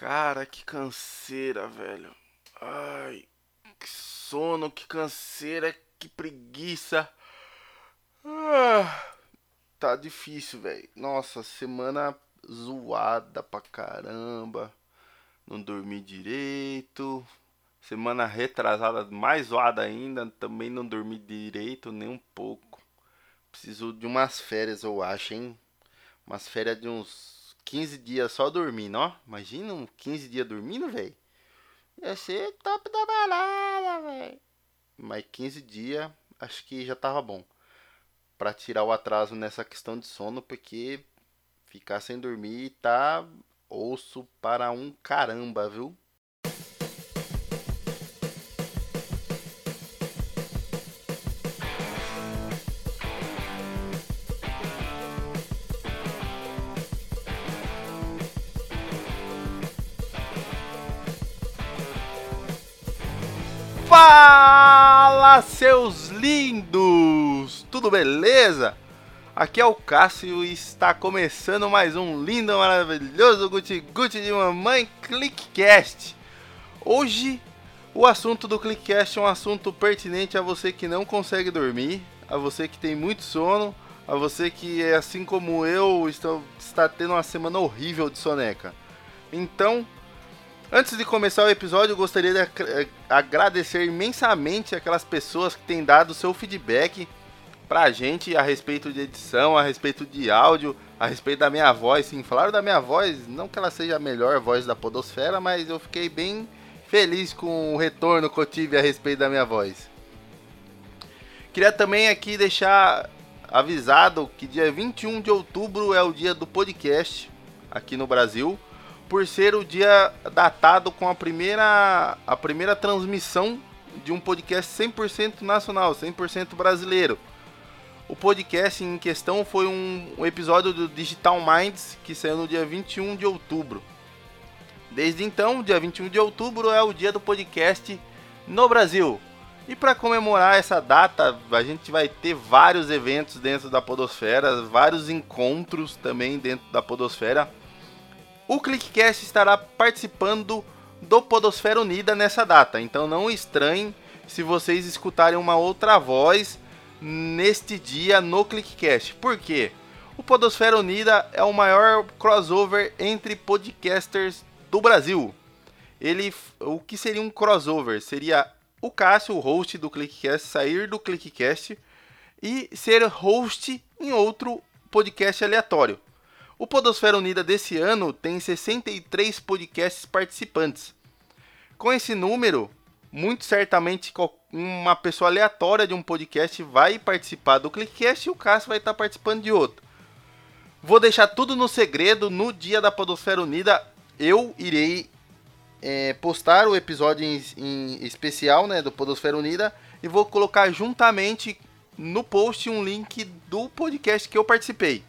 Cara, que canseira, velho. Ai, que sono, que canseira, que preguiça. Ah, tá difícil, velho. Nossa, semana zoada pra caramba. Não dormi direito. Semana retrasada, mais zoada ainda. Também não dormi direito, nem um pouco. Preciso de umas férias, eu acho, hein? Umas férias de uns 15 dias só dormindo, ó. Imagina um 15 dias dormindo, velho. Ia ser top da balada, velho. Mas 15 dias, acho que já tava bom. Pra tirar o atraso nessa questão de sono, porque ficar sem dormir tá osso para um caramba, viu? Fala, seus lindos! Tudo beleza? Aqui é o Cássio e está começando mais um lindo, maravilhoso Guti Guti de Mamãe Clickcast. Hoje, o assunto do Clickcast é um assunto pertinente a você que não consegue dormir, a você que tem muito sono, a você que, assim como eu, está, está tendo uma semana horrível de soneca. Então, Antes de começar o episódio, eu gostaria de eh, agradecer imensamente aquelas pessoas que têm dado seu feedback pra gente a respeito de edição, a respeito de áudio, a respeito da minha voz. Sim, falaram da minha voz, não que ela seja a melhor voz da Podosfera, mas eu fiquei bem feliz com o retorno que eu tive a respeito da minha voz. Queria também aqui deixar avisado que dia 21 de outubro é o dia do podcast aqui no Brasil por ser o dia datado com a primeira, a primeira transmissão de um podcast 100% nacional, 100% brasileiro. O podcast em questão foi um, um, episódio do Digital Minds que saiu no dia 21 de outubro. Desde então, dia 21 de outubro é o dia do podcast no Brasil. E para comemorar essa data, a gente vai ter vários eventos dentro da Podosfera, vários encontros também dentro da Podosfera o Clickcast estará participando do Podosfera Unida nessa data, então não estranhem se vocês escutarem uma outra voz neste dia no Clickcast. Por quê? O Podosfera Unida é o maior crossover entre podcasters do Brasil. Ele, o que seria um crossover? Seria o Cássio, o host do Clickcast, sair do Clickcast e ser host em outro podcast aleatório. O Podosfera Unida desse ano tem 63 podcasts participantes. Com esse número, muito certamente uma pessoa aleatória de um podcast vai participar do Clickcast e o Cássio vai estar participando de outro. Vou deixar tudo no segredo. No dia da Podosfera Unida, eu irei é, postar o episódio em, em, especial né, do Podosfera Unida e vou colocar juntamente no post um link do podcast que eu participei.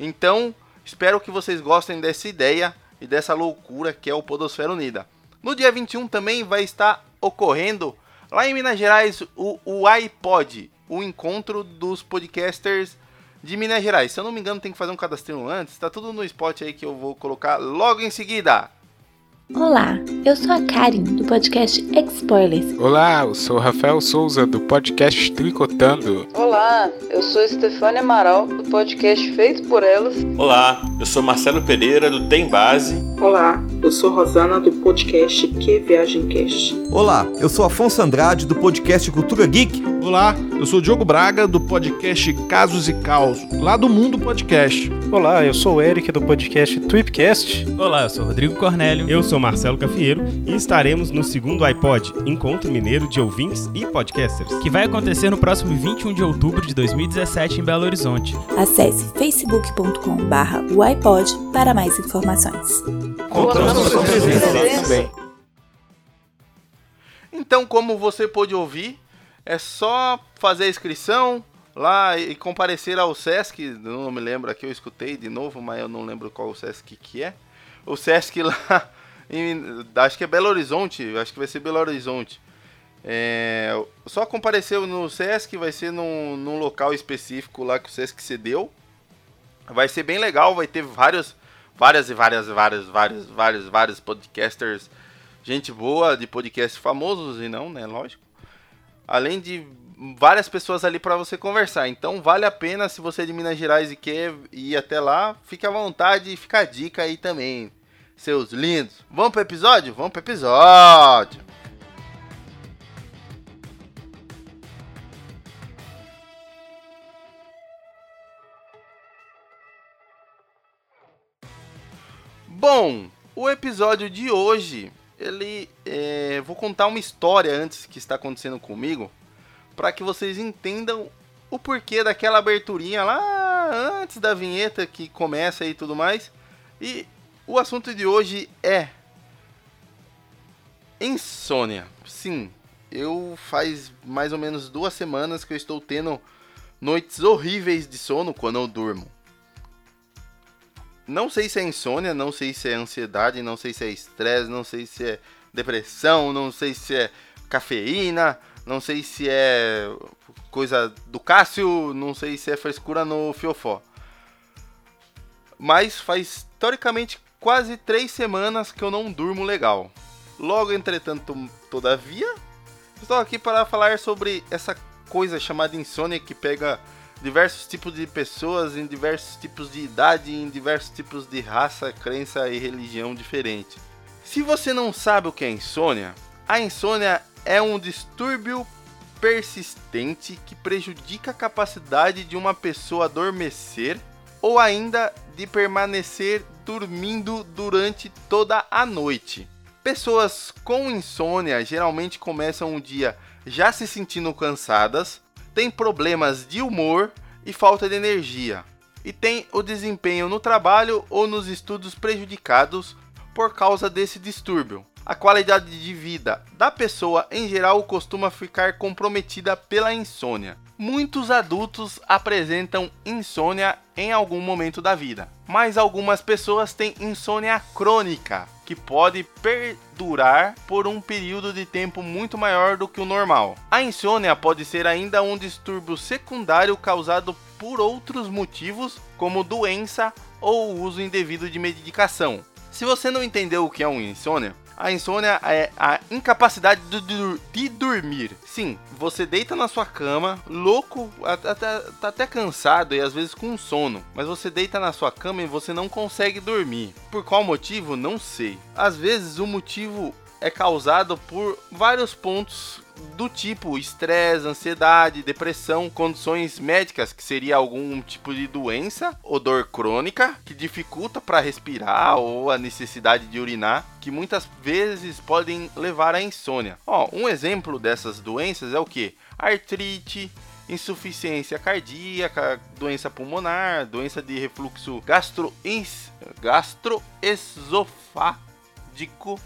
Então, Espero que vocês gostem dessa ideia e dessa loucura que é o Podosfera Unida. No dia 21 também vai estar ocorrendo lá em Minas Gerais o, o iPod, o encontro dos podcasters de Minas Gerais. Se eu não me engano, tem que fazer um cadastro antes. Tá tudo no spot aí que eu vou colocar logo em seguida. Olá, eu sou a Karen do podcast Spoilers. Olá, eu sou o Rafael Souza do podcast Tricotando. Olá, eu sou Estefânia Amaral do podcast Feito por Elas. Olá, eu sou Marcelo Pereira do Tem Base. Olá, eu sou Rosana do podcast Que Viagem Cast. Olá, eu sou Afonso Andrade do podcast Cultura Geek. Olá, eu sou Diogo Braga do podcast Casos e Caos, lá do Mundo Podcast. Olá, eu sou o Eric do podcast Tweepcast. Olá, eu sou Rodrigo Cornélio. Eu sou Marcelo Cafieiro e estaremos no segundo iPod, Encontro Mineiro de Ouvintes e Podcasters, que vai acontecer no próximo 21 de outubro de 2017 em Belo Horizonte. Acesse facebook.com/barra iPod para mais informações. Contamos com presença também. Então, como você pôde ouvir, é só fazer a inscrição, lá e comparecer ao Sesc, não me lembro aqui, eu escutei de novo, mas eu não lembro qual o Sesc que é. O Sesc lá, em, acho que é Belo Horizonte, acho que vai ser Belo Horizonte. É, só comparecer no Sesc, vai ser num, num local específico lá que o Sesc cedeu. Vai ser bem legal, vai ter vários, várias e várias, várias, vários, vários, vários podcasters, gente boa de podcast famosos e não, né? Lógico. Além de várias pessoas ali para você conversar. Então vale a pena se você é de Minas Gerais e quer ir até lá, fique à vontade e fica a dica aí também, seus lindos. Vamos pro episódio? Vamos pro episódio. Bom, o episódio de hoje, ele é, vou contar uma história antes que está acontecendo comigo, para que vocês entendam o porquê daquela aberturinha lá antes da vinheta que começa e tudo mais. E o assunto de hoje é insônia. Sim, eu faz mais ou menos duas semanas que eu estou tendo noites horríveis de sono quando eu durmo. Não sei se é insônia, não sei se é ansiedade, não sei se é estresse, não sei se é depressão, não sei se é cafeína, não sei se é coisa do Cássio, não sei se é frescura no fiofó. Mas faz teoricamente quase três semanas que eu não durmo legal. Logo, entretanto, todavia, estou aqui para falar sobre essa coisa chamada insônia que pega diversos tipos de pessoas em diversos tipos de idade, em diversos tipos de raça, crença e religião diferente. Se você não sabe o que é insônia, a insônia é um distúrbio persistente que prejudica a capacidade de uma pessoa adormecer ou ainda de permanecer dormindo durante toda a noite. Pessoas com insônia geralmente começam o dia já se sentindo cansadas, têm problemas de humor e falta de energia, e tem o desempenho no trabalho ou nos estudos prejudicados por causa desse distúrbio. A qualidade de vida da pessoa em geral costuma ficar comprometida pela insônia. Muitos adultos apresentam insônia em algum momento da vida, mas algumas pessoas têm insônia crônica, que pode perdurar por um período de tempo muito maior do que o normal. A insônia pode ser ainda um distúrbio secundário causado por outros motivos, como doença ou uso indevido de medicação. Se você não entendeu o que é uma insônia, a insônia é a incapacidade de, de, de, dormir. Sim, você deita na sua cama, louco, até, tá até cansado e às vezes com sono. Mas você deita na sua cama e você não consegue dormir. Por qual motivo? Não sei. Às vezes o motivo é causado por vários pontos do tipo estresse, ansiedade, depressão, condições médicas, que seria algum tipo de doença ou dor crônica que dificulta para respirar ou a necessidade de urinar, que muitas vezes podem levar à insônia. Ó, um exemplo dessas doenças é o que? Artrite, insuficiência cardíaca, doença pulmonar, doença de refluxo gastroesofágico.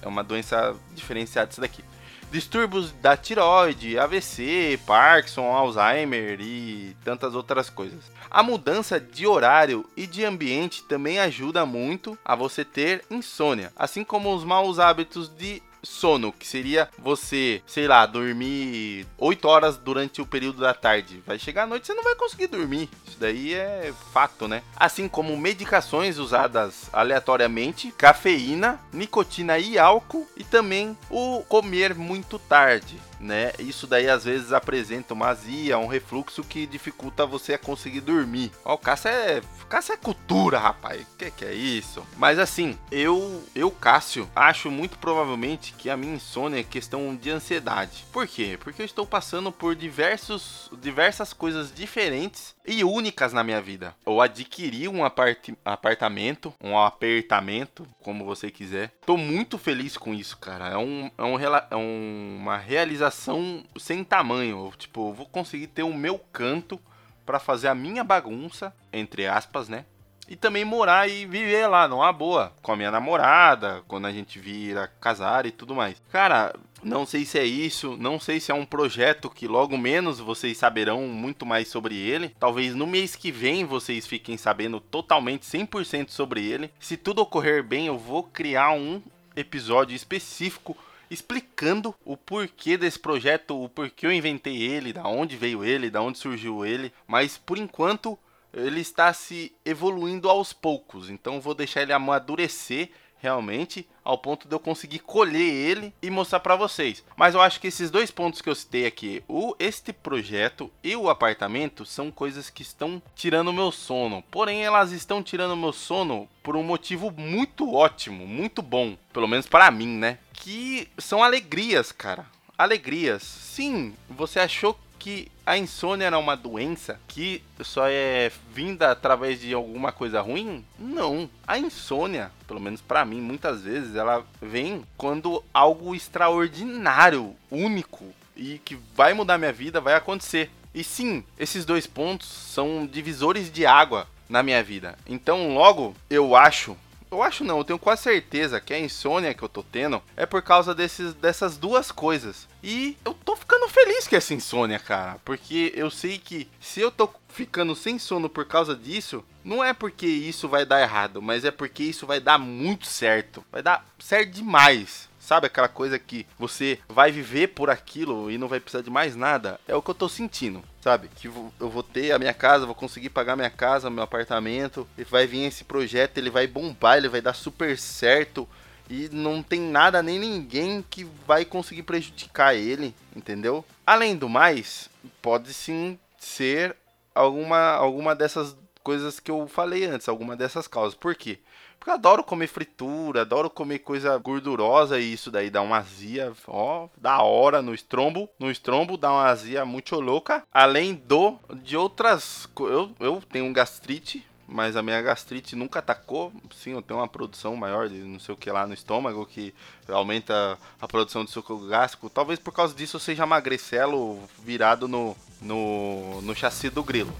É uma doença diferenciada disso daqui distúrbios da tiroide, AVC, Parkinson, Alzheimer e tantas outras coisas. A mudança de horário e de ambiente também ajuda muito a você ter insônia, assim como os maus hábitos de sono, que seria você, sei lá, dormir 8 horas durante o período da tarde. Vai chegar à noite você não vai conseguir dormir. Isso daí é fato, né? Assim como medicações usadas aleatoriamente, cafeína, nicotina e álcool e também o comer muito tarde né? Isso daí às vezes apresenta uma azia, um refluxo que dificulta você a conseguir dormir. Ó, o Cássio é, Cássio é cultura, rapaz. Que que é isso? Mas assim, eu, eu Cássio, acho muito provavelmente que a minha insônia é questão de ansiedade. Por quê? Porque eu estou passando por diversos, diversas coisas diferentes e únicas na minha vida. Eu adquiri um apart apartamento, um apertamento, como você quiser. Tô muito feliz com isso, cara. É, um, é, um, é uma realização sem tamanho. Tipo, eu vou conseguir ter o meu canto para fazer a minha bagunça, entre aspas, né? E também morar e viver lá, numa boa, com a minha namorada, quando a gente vira casar e tudo mais. Cara, não sei se é isso, não sei se é um projeto que logo menos vocês saberão muito mais sobre ele. Talvez no mês que vem vocês fiquem sabendo totalmente 100% sobre ele. Se tudo ocorrer bem, eu vou criar um episódio específico explicando o porquê desse projeto, o porquê eu inventei ele, da onde veio ele, da onde surgiu ele. Mas por enquanto ele está se evoluindo aos poucos. Então vou deixar ele amadurecer realmente ao ponto de eu conseguir colher ele e mostrar para vocês. Mas eu acho que esses dois pontos que eu citei aqui, o este projeto e o apartamento são coisas que estão tirando o meu sono. Porém, elas estão tirando o meu sono por um motivo muito ótimo, muito bom, pelo menos para mim, né? Que são alegrias, cara. Alegrias. Sim, você achou que a insônia era uma doença que só é vinda através de alguma coisa ruim? Não. A insônia, pelo menos para mim, muitas vezes ela vem quando algo extraordinário, único e que vai mudar minha vida vai acontecer. E sim, esses dois pontos são divisores de água na minha vida. Então, logo, eu acho eu acho não, eu tenho quase certeza que a insônia que eu tô tendo é por causa desses, dessas duas coisas. E eu tô ficando feliz com essa insônia, cara. Porque eu sei que se eu tô ficando sem sono por causa disso, não é porque isso vai dar errado, mas é porque isso vai dar muito certo. Vai dar certo demais. Sabe aquela coisa que você vai viver por aquilo e não vai precisar de mais nada? É o que eu tô sentindo, sabe? Que eu vou ter a minha casa, vou conseguir pagar minha casa, meu apartamento, e vai vir esse projeto, ele vai bombar, ele vai dar super certo e não tem nada nem ninguém que vai conseguir prejudicar ele, entendeu? Além do mais, pode sim ser alguma alguma dessas coisas que eu falei antes, alguma dessas causas. Por quê? Porque eu adoro comer fritura, adoro comer coisa gordurosa e isso daí dá uma azia, ó, da hora no estrombo. No estrombo dá uma azia muito louca. Além do de outras, eu, eu tenho gastrite, mas a minha gastrite nunca atacou. Sim, eu tenho uma produção maior de não sei o que lá no estômago que aumenta a produção de suco gástrico. Talvez por causa disso eu seja magricelo virado no, no, no chassi do grilo.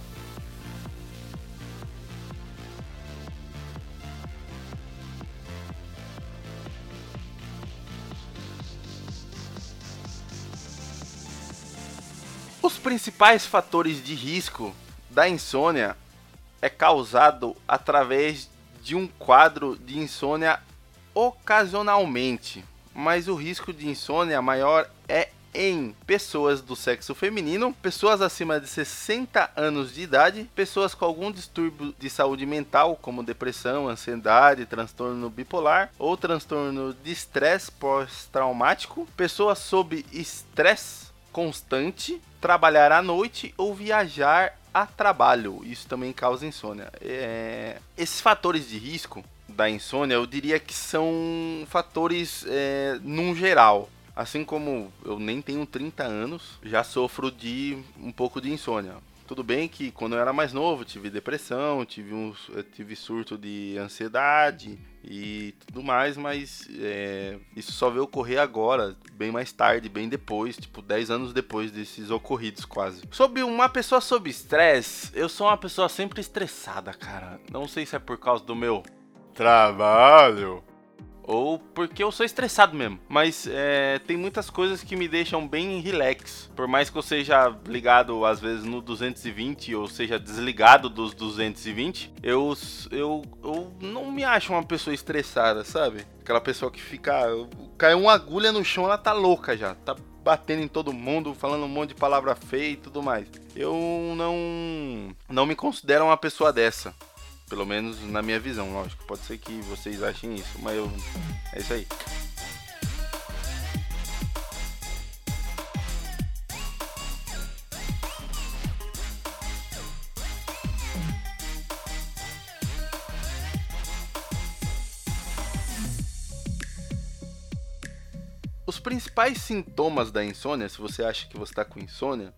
Os principais fatores de risco da insônia é causado através de um quadro de insônia ocasionalmente, mas o risco de insônia maior é em pessoas do sexo feminino, pessoas acima de 60 anos de idade, pessoas com algum distúrbio de saúde mental, como depressão, ansiedade, transtorno bipolar ou transtorno de estresse pós-traumático, pessoas sob estresse constante, trabalhar à noite ou viajar a trabalho. Isso também causa insônia. É... Esses fatores de risco da insônia, eu diria que são fatores é, num geral. Assim como eu nem tenho 30 anos, já sofro de um pouco de insônia. Tudo bem que quando eu era mais novo tive depressão, tive, um, tive surto de ansiedade e tudo mais, mas é, isso só veio ocorrer agora, bem mais tarde, bem depois, tipo 10 anos depois desses ocorridos quase. Sobre uma pessoa sob estresse, eu sou uma pessoa sempre estressada, cara. Não sei se é por causa do meu trabalho ou porque eu sou estressado mesmo. Mas é, tem muitas coisas que me deixam bem relax. Por mais que eu seja ligado às vezes no 220 ou seja desligado dos 220, eu, eu, eu não me acho uma pessoa estressada, sabe? Aquela pessoa que fica. Caiu uma agulha no chão, ela tá louca já. Tá batendo em todo mundo, falando um monte de palavra feia e tudo mais. Eu não. Não me considero uma pessoa dessa. Pelo menos na minha visão, lógico. Pode ser que vocês achem isso, mas eu. É isso aí. Os principais sintomas da insônia, se você acha que você está com insônia,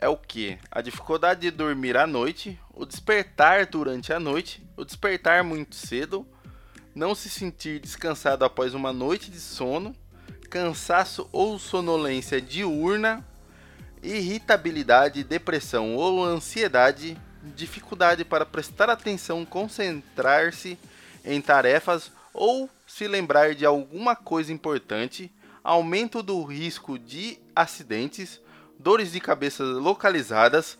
é o que? A dificuldade de dormir à noite, o despertar durante a noite, o despertar muito cedo, não se sentir descansado após uma noite de sono, cansaço ou sonolência diurna, irritabilidade, depressão ou ansiedade, dificuldade para prestar atenção, concentrar-se em tarefas ou se lembrar de alguma coisa importante, aumento do risco de acidentes dores de cabeça localizadas,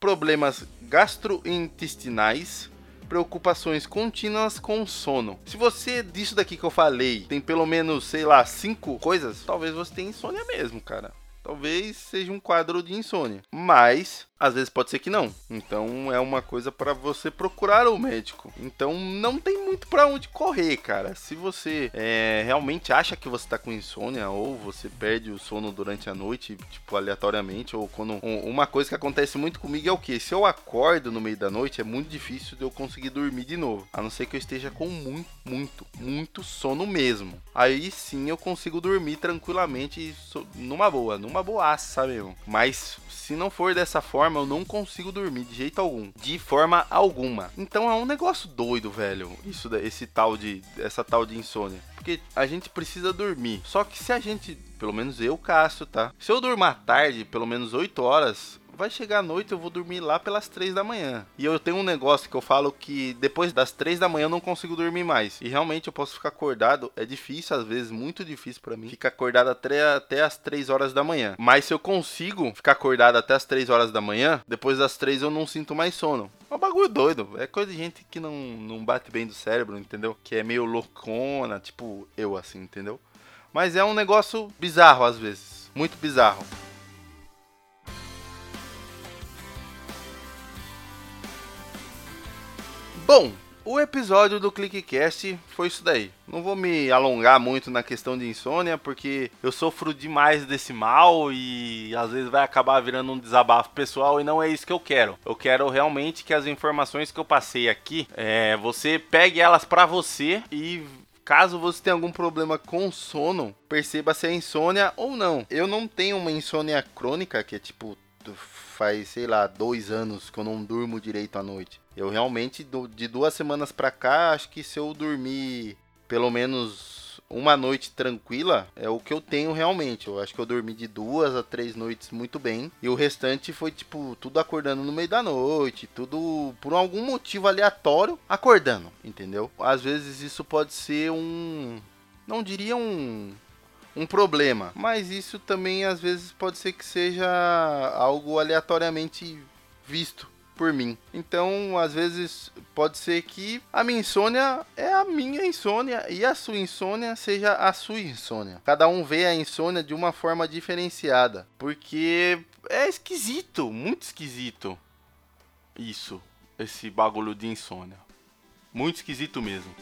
problemas gastrointestinais, preocupações contínuas com sono. Se você disso daqui que eu falei tem pelo menos, sei lá, cinco coisas, talvez você tenha insônia mesmo, cara. talvez seja um quadro de insônia. Mas às vezes pode ser que não. Então é uma coisa para você procurar o médico. Então não tem muito para onde correr, cara. Se você é, realmente acha que você tá com insônia ou você perde o sono durante a noite, tipo aleatoriamente, ou quando uma coisa que acontece muito comigo é o que? Se eu acordo no meio da noite, é muito difícil de eu conseguir dormir de novo. A não ser que eu esteja com muito, muito, muito sono mesmo. Aí sim eu consigo dormir tranquilamente numa boa, numa boaça mesmo. Mas se não for dessa forma, eu não consigo dormir de jeito algum. De forma alguma. Então é um negócio doido, velho. Isso, esse tal de. Essa tal de insônia. Porque a gente precisa dormir. Só que se a gente. Pelo menos eu, Cássio, tá? Se eu durmar tarde, pelo menos 8 horas, vai chegar a noite, eu vou dormir lá pelas 3 da manhã. E eu tenho um negócio que eu falo que depois das 3 da manhã eu não consigo dormir mais. E realmente eu posso ficar acordado, é difícil às vezes, muito difícil para mim, ficar acordado até, até as 3 horas da manhã. Mas se eu consigo ficar acordado até as 3 horas da manhã, depois das 3 eu não sinto mais sono. É um bagulho doido, é coisa de gente que não, não bate bem do cérebro, entendeu? Que é meio loucona, tipo eu assim, entendeu? Mas é um negócio bizarro às vezes, muito bizarro. Bom, o episódio do ClickCast foi isso daí. Não vou me alongar muito na questão de insônia, porque eu sofro demais desse mal e às vezes vai acabar virando um desabafo pessoal e não é isso que eu quero. Eu quero realmente que as informações que eu passei aqui, é, você pegue elas para você e Caso você tenha algum problema com sono, perceba se é insônia ou não. Eu não tenho uma insônia crônica, que é tipo, faz, sei lá, dois anos que eu não durmo direito à noite. Eu realmente, de duas semanas pra cá, acho que se eu dormir pelo menos uma noite tranquila, é o que eu tenho realmente. Eu acho que eu dormi de duas a três noites muito bem. E o restante foi, tipo, tudo acordando no meio da noite, tudo por algum motivo aleatório, acordando, entendeu? Às vezes isso pode ser um. Não diria um um problema. Mas isso também às vezes pode ser que seja algo aleatoriamente visto por mim. Então, às vezes pode ser que a minha insônia é a minha insônia e a sua insônia seja a sua insônia. Cada um vê a insônia de uma forma diferenciada, porque é esquisito, muito esquisito. Isso, esse bagulho de insônia. Muito esquisito mesmo.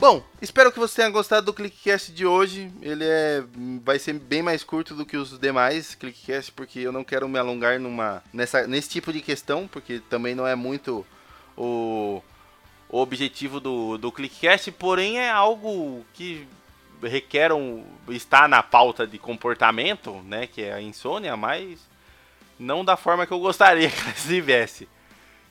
Bom, espero que você tenha gostado do ClickCast de hoje. Ele é, vai ser bem mais curto do que os demais ClickCast, porque eu não quero me alongar numa, nessa, nesse tipo de questão, porque também não é muito o, o objetivo do, do ClickCast, porém é algo que requer um, estar na pauta de comportamento, né, que é a insônia, mas não da forma que eu gostaria que estivesse.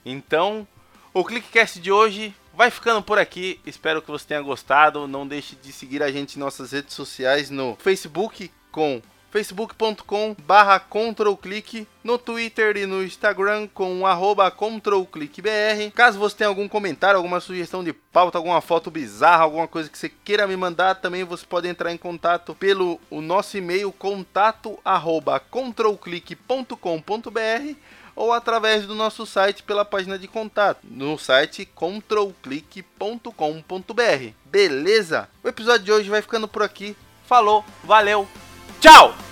Então, o ClickCast de hoje vai ficando por aqui. Espero que você tenha gostado. Não deixe de seguir a gente em nossas redes sociais no Facebook com facebook.com barra controlclick, no Twitter e no Instagram com arroba controlclickbr. Caso você tenha algum comentário, alguma sugestão de pauta, alguma foto bizarra, alguma coisa que você queira me mandar, também você pode entrar em contato pelo o nosso e-mail contato arroba controlclick.com.br ou através do nosso site pela página de contato, no site controlclick.com.br. Beleza? O episódio de hoje vai ficando por aqui. Falou, valeu, tchau!